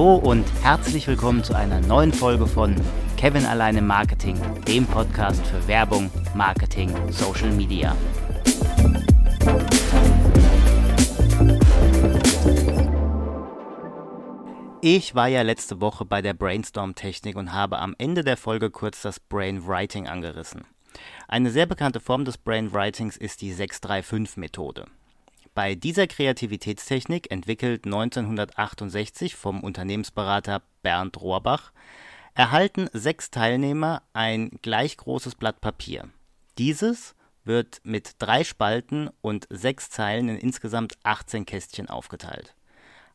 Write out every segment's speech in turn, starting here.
Hallo und herzlich willkommen zu einer neuen Folge von Kevin allein im Marketing, dem Podcast für Werbung, Marketing, Social Media. Ich war ja letzte Woche bei der Brainstorm-Technik und habe am Ende der Folge kurz das Brainwriting angerissen. Eine sehr bekannte Form des Brainwritings ist die 635-Methode. Bei dieser Kreativitätstechnik, entwickelt 1968 vom Unternehmensberater Bernd Rohrbach, erhalten sechs Teilnehmer ein gleich großes Blatt Papier. Dieses wird mit drei Spalten und sechs Zeilen in insgesamt 18 Kästchen aufgeteilt.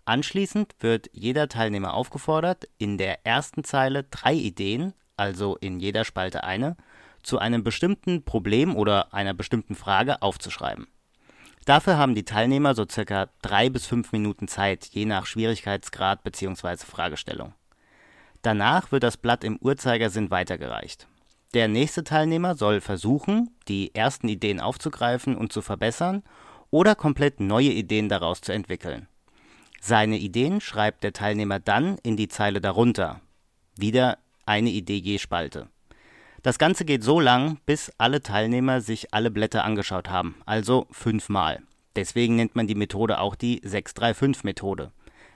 Anschließend wird jeder Teilnehmer aufgefordert, in der ersten Zeile drei Ideen, also in jeder Spalte eine, zu einem bestimmten Problem oder einer bestimmten Frage aufzuschreiben. Dafür haben die Teilnehmer so circa drei bis fünf Minuten Zeit, je nach Schwierigkeitsgrad bzw. Fragestellung. Danach wird das Blatt im Uhrzeigersinn weitergereicht. Der nächste Teilnehmer soll versuchen, die ersten Ideen aufzugreifen und zu verbessern oder komplett neue Ideen daraus zu entwickeln. Seine Ideen schreibt der Teilnehmer dann in die Zeile darunter. Wieder eine Idee je Spalte. Das Ganze geht so lang, bis alle Teilnehmer sich alle Blätter angeschaut haben, also fünfmal. Deswegen nennt man die Methode auch die 635-Methode.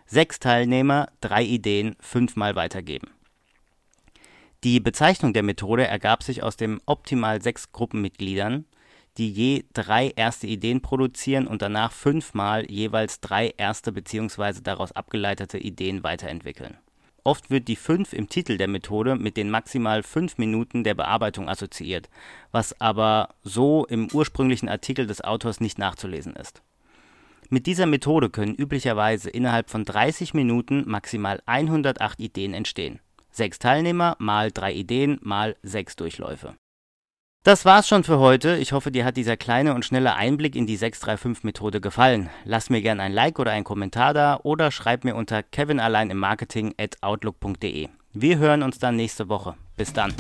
Sechs Teilnehmer, drei Ideen, fünfmal weitergeben. Die Bezeichnung der Methode ergab sich aus dem optimal sechs Gruppenmitgliedern, die je drei erste Ideen produzieren und danach fünfmal jeweils drei erste bzw. daraus abgeleitete Ideen weiterentwickeln Oft wird die 5 im Titel der Methode mit den maximal 5 Minuten der Bearbeitung assoziiert, was aber so im ursprünglichen Artikel des Autors nicht nachzulesen ist. Mit dieser Methode können üblicherweise innerhalb von 30 Minuten maximal 108 Ideen entstehen. Sechs Teilnehmer mal drei Ideen mal sechs Durchläufe das war's schon für heute. Ich hoffe, dir hat dieser kleine und schnelle Einblick in die 635-Methode gefallen. Lass mir gerne ein Like oder einen Kommentar da oder schreib mir unter kevinalleinim Marketing at outlook.de. Wir hören uns dann nächste Woche. Bis dann.